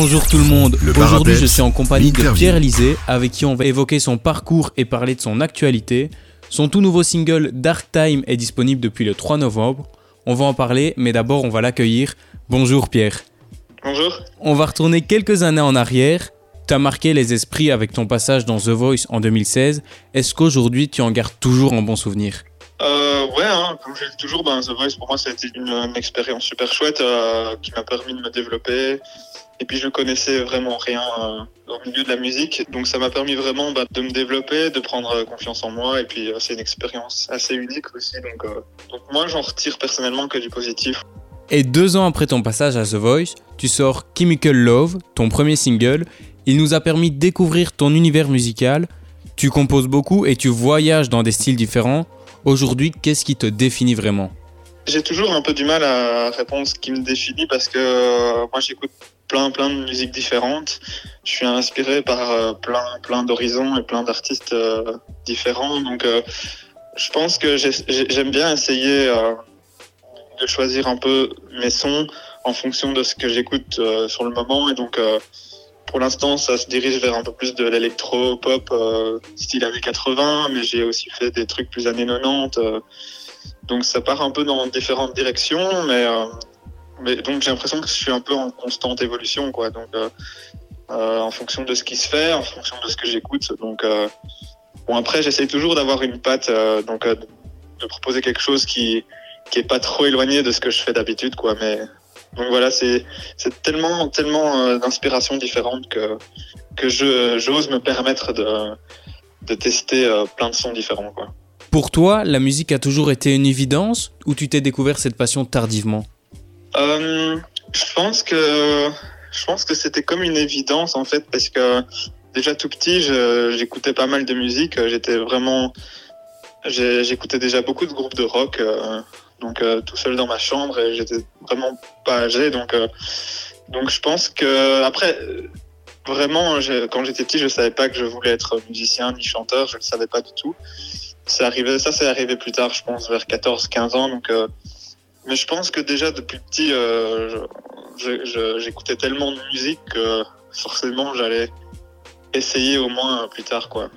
Bonjour tout le monde. Aujourd'hui, je suis en compagnie de Pierre Lisée, avec qui on va évoquer son parcours et parler de son actualité. Son tout nouveau single Dark Time est disponible depuis le 3 novembre. On va en parler, mais d'abord, on va l'accueillir. Bonjour Pierre. Bonjour. On va retourner quelques années en arrière. Tu as marqué les esprits avec ton passage dans The Voice en 2016. Est-ce qu'aujourd'hui, tu en gardes toujours un bon souvenir? Euh, ouais, hein, comme je dis toujours, ben, The Voice, pour moi, ça a été une, expérience super chouette euh, qui m'a permis de me développer. Et puis, je connaissais vraiment rien euh, au milieu de la musique. Donc, ça m'a permis vraiment bah, de me développer, de prendre confiance en moi. Et puis, c'est une expérience assez unique aussi. Donc, donc moi, j'en retire personnellement que du positif. Et deux ans après ton passage à The Voice, tu sors Chemical Love, ton premier single. Il nous a permis de découvrir ton univers musical. Tu composes beaucoup et tu voyages dans des styles différents. Aujourd'hui, qu'est-ce qui te définit vraiment? J'ai toujours un peu du mal à répondre ce qui me définit parce que euh, moi j'écoute plein plein de musiques différentes. Je suis inspiré par euh, plein plein d'horizons et plein d'artistes euh, différents. Donc je pense que j'aime bien essayer de choisir un peu mes sons en fonction de ce que j'écoute sur le moment et donc pour l'instant, ça se dirige vers un peu plus de l'électro-pop euh, style années 80, mais j'ai aussi fait des trucs plus années 90. Euh, donc ça part un peu dans différentes directions, mais, euh, donc j'ai l'impression que je suis un peu en constante évolution, quoi. Donc en fonction de ce qui se fait, en fonction de ce que j'écoute. Donc bon après, j'essaye toujours d'avoir une patte, donc de proposer quelque chose qui qui est pas trop éloigné de ce que je fais d'habitude, quoi. Mais donc voilà, c'est tellement, tellement euh, d'inspirations différentes que, que j'ose me permettre de, de tester euh, plein de sons différents. Quoi. Pour toi, la musique a toujours été une évidence ou tu t'es découvert cette passion tardivement? Euh, Je pense que je pense que c'était comme une évidence en fait parce que déjà tout petit, j'écoutais pas mal de musique. J'étais vraiment, j'écoutais déjà beaucoup de groupes de rock donc euh, tout seul dans ma chambre et j'étais vraiment pas âgé donc euh, donc je pense que après vraiment quand j'étais petit je savais pas que je voulais être musicien ni chanteur je le savais pas du tout c'est arrivé ça c'est arrivé plus tard je pense vers 14 15 ans donc euh, mais je pense que déjà depuis petit j'écoutais tellement de musique que forcément j'allais essayer au moins plus tard quoi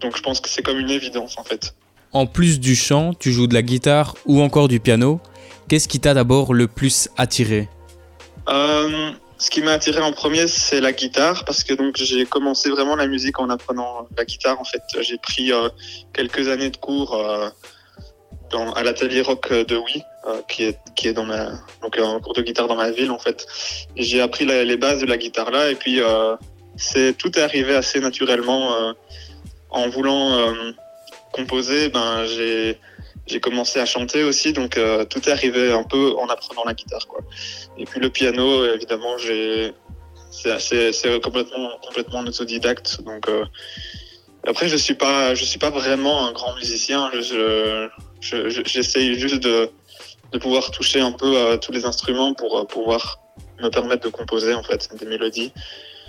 donc je pense que c'est comme une évidence en fait en plus du chant, tu joues de la guitare ou encore du piano. Qu'est-ce qui t'a d'abord le plus attiré? Euh, Ce qui m'a attiré en premier, c'est la guitare, parce que donc j'ai commencé vraiment la musique en apprenant la guitare. En fait, j'ai pris euh, quelques années de cours euh, dans, à l'atelier rock de Wii, qui est qui est dans ma donc un cours de guitare dans ma ville en fait. J'ai appris les bases de la guitare là, et puis c'est tout est arrivé assez naturellement en voulant composer, ben, j'ai j'ai commencé à chanter aussi, donc euh, tout est arrivé un peu en apprenant la guitare, quoi. Et puis le piano, évidemment, j'ai c'est c'est complètement complètement autodidacte, donc euh, après je suis pas je suis pas vraiment un grand musicien, je j'essaye juste de de pouvoir toucher un peu à tous les instruments pour euh, pouvoir me permettre de composer en fait des mélodies.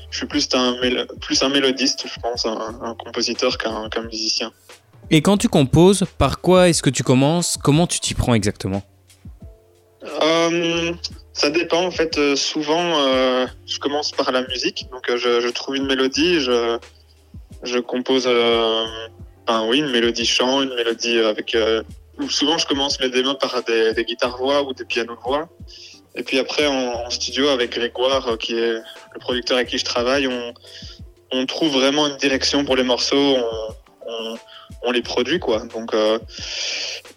Je suis plus un plus un mélodiste, je pense, un, un compositeur qu'un qu'un musicien. Et quand tu composes, par quoi est-ce que tu commences? Comment tu t'y prends exactement? Euh, Ça dépend en fait. Euh, souvent, euh, je commence par la musique. Donc, je, trouve une mélodie, je, je compose, ben, oui, une mélodie chant, une mélodie avec. Souvent, je commence mes démos par des, guitares voix ou des pianos voix. Et puis après, en, studio avec Grégoire, qui est le producteur avec qui je travaille, on, trouve vraiment une direction pour les morceaux. on, les produit quoi. Donc, euh,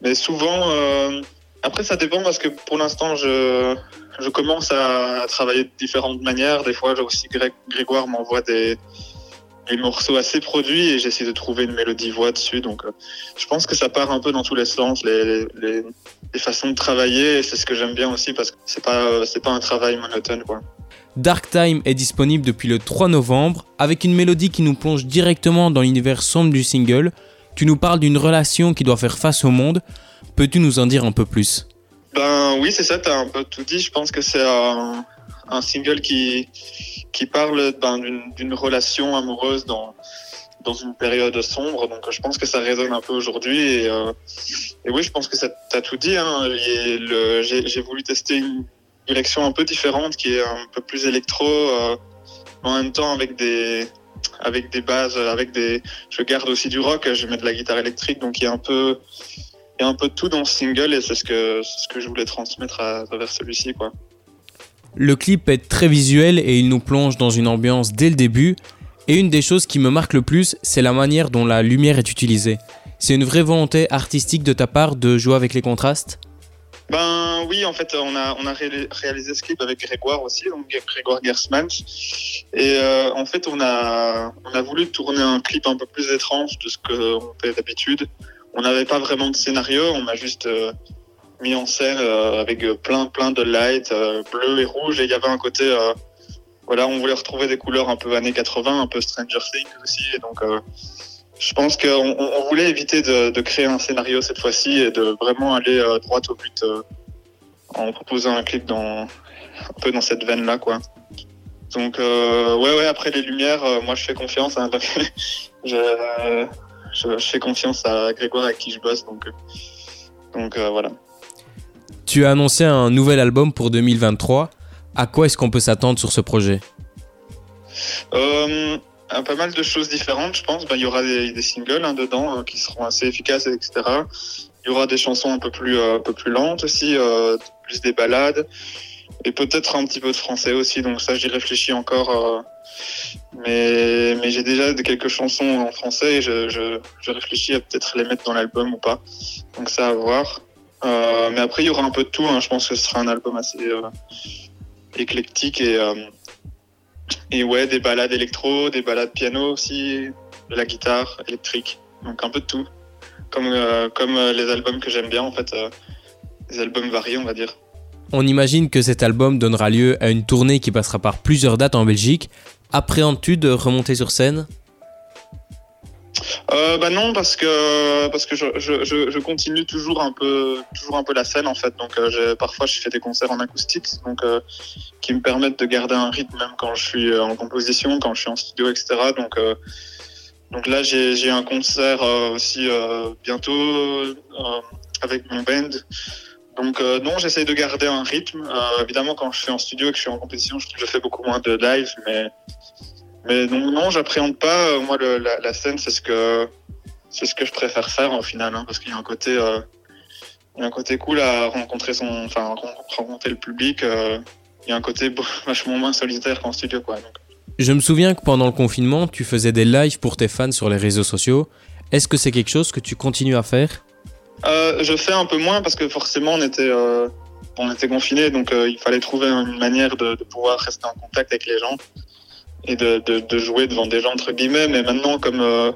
mais souvent, euh, après ça dépend parce que pour l'instant je je commence à, travailler de différentes manières. Des fois, aussi Grégoire m'envoie des, des morceaux assez produits et j'essaie de trouver une mélodie voix dessus. Donc, euh, je pense que ça part un peu dans tous les sens, les, les, les façons de travailler. C'est ce que j'aime bien aussi parce que c'est pas c'est pas un travail monotone quoi. Dark Time est disponible depuis le 3 novembre avec une mélodie qui nous plonge directement dans l'univers sombre du single. Tu nous parles d'une relation qui doit faire face au monde. Peux-tu nous en dire un peu plus? Ben oui, c'est ça, tu as un peu tout dit. Je pense que c'est un, single qui, qui parle ben, d'une relation amoureuse dans, dans une période sombre. Donc je pense que ça résonne un peu aujourd'hui. Et, euh, oui, je pense que tu as tout dit. Hein. J'ai voulu tester une, direction un peu différente qui est un peu plus électro, euh, en même temps avec des avec des bases, avec des. Je garde aussi du rock, je mets de la guitare électrique, donc il y a un peu il y a un peu de tout dans ce single et c'est ce que ce que je voulais transmettre à, travers celui-ci quoi. Le clip est très visuel et il nous plonge dans une ambiance dès le début. Et une des choses qui me marque le plus, c'est la manière dont la lumière est utilisée. C'est une vraie volonté artistique de ta part de jouer avec les contrastes? Ben oui, en fait, on a, réalisé ce clip avec Grégoire aussi, donc Grégoire Gersmans. Et euh, en fait, on a, on a voulu tourner un clip un peu plus étrange de ce qu'on fait d'habitude. On n'avait pas vraiment de scénario, on a juste euh, mis en scène euh, avec plein, plein de lights, bleu et rouge. Et il y avait un côté, voilà, on voulait retrouver des couleurs un peu années 80, un peu Stranger Things aussi. Et donc, je pense qu'on on voulait éviter de, de, créer un scénario cette fois-ci et de vraiment aller euh, droit au but euh, en proposant un clip dans un peu dans cette veine là quoi. Donc euh, ouais ouais après les lumières, euh, moi je fais confiance. Hein, je, je, je, fais confiance à Grégoire avec qui je bosse donc donc voilà. Tu as annoncé un nouvel album pour 2023. À quoi est-ce qu'on peut s'attendre sur ce projet? Euh, pas mal de choses différentes, je pense. Ben, il y aura des, singles hein, dedans euh, qui seront assez efficaces, etc. Il y aura des chansons un peu plus, euh, un peu plus lentes aussi, euh, plus des ballades, et peut-être un petit peu de français aussi. Donc ça, j'y réfléchis encore. mais mais j'ai déjà quelques chansons en français et je, je, je réfléchis à peut-être les mettre dans l'album ou pas. Donc ça à voir. Mais après, il y aura un peu de tout. Hein. Je pense que ce sera un album assez éclectique et et ouais, des balades électro, des balades piano aussi, de la guitare électrique. Donc un peu de tout. Comme, euh, comme euh, les albums que j'aime bien, en fait. Euh, des albums variés, on va dire. On imagine que cet album donnera lieu à une tournée qui passera par plusieurs dates en Belgique. Appréhendes-tu de remonter sur scène? Euh, bah non parce que parce que je, je, je, continue toujours un peu toujours un peu la scène en fait. Donc euh, parfois je fais des concerts en acoustique donc euh, qui me permettent de garder un rythme même quand je suis euh, en composition quand je suis en studio etc donc donc là j'ai un concert aussi bientôt avec mon band. Donc non j'essaye de garder un rythme. Évidemment quand je suis en studio et que je suis en compétition je, je fais beaucoup moins de live mais mais non, non j'appréhende pas. Euh, moi, le, la, la, scène, c'est ce que c'est ce que je préfère faire au final, hein, parce qu'il y a un côté, euh, il y a un côté cool à rencontrer son, enfin rencontrer le public. Euh, il y a un côté vachement moins solitaire qu'en studio, quoi. Donc. Je me souviens que pendant le confinement, tu faisais des lives pour tes fans sur les réseaux sociaux. Est-ce que c'est quelque chose que tu continues à faire? Euh, Je fais un peu moins parce que forcément on était, on était confinés, donc il fallait trouver une manière de, de, pouvoir rester en contact avec les gens et de, de, de, jouer devant des gens entre guillemets. Mais maintenant, comme euh,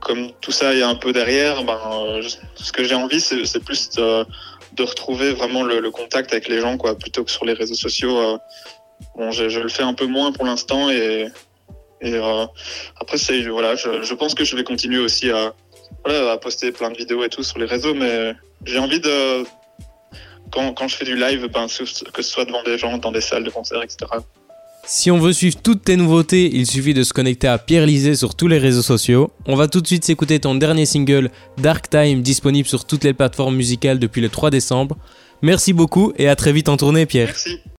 comme tout ça est un peu derrière, ben, euh, ce que j'ai envie, c'est plus de, de, retrouver vraiment le, le, contact avec les gens, quoi, plutôt que sur les réseaux sociaux. Euh, bon, je, je, le fais un peu moins pour l'instant et, et euh, après, c'est voilà, je, je, pense que je vais continuer aussi à, voilà, à poster plein de vidéos et tout sur les réseaux, mais j'ai envie de quand, quand je fais du live, ben, que ce soit devant des gens, dans des salles de concert, etc. Si on veut suivre toutes tes nouveautés, il suffit de se connecter à Pierre Lisée sur tous les réseaux sociaux. On va tout de suite s'écouter ton dernier single Dark Time disponible sur toutes les plateformes musicales depuis le 3 décembre. Merci beaucoup et à très vite en tournée Pierre.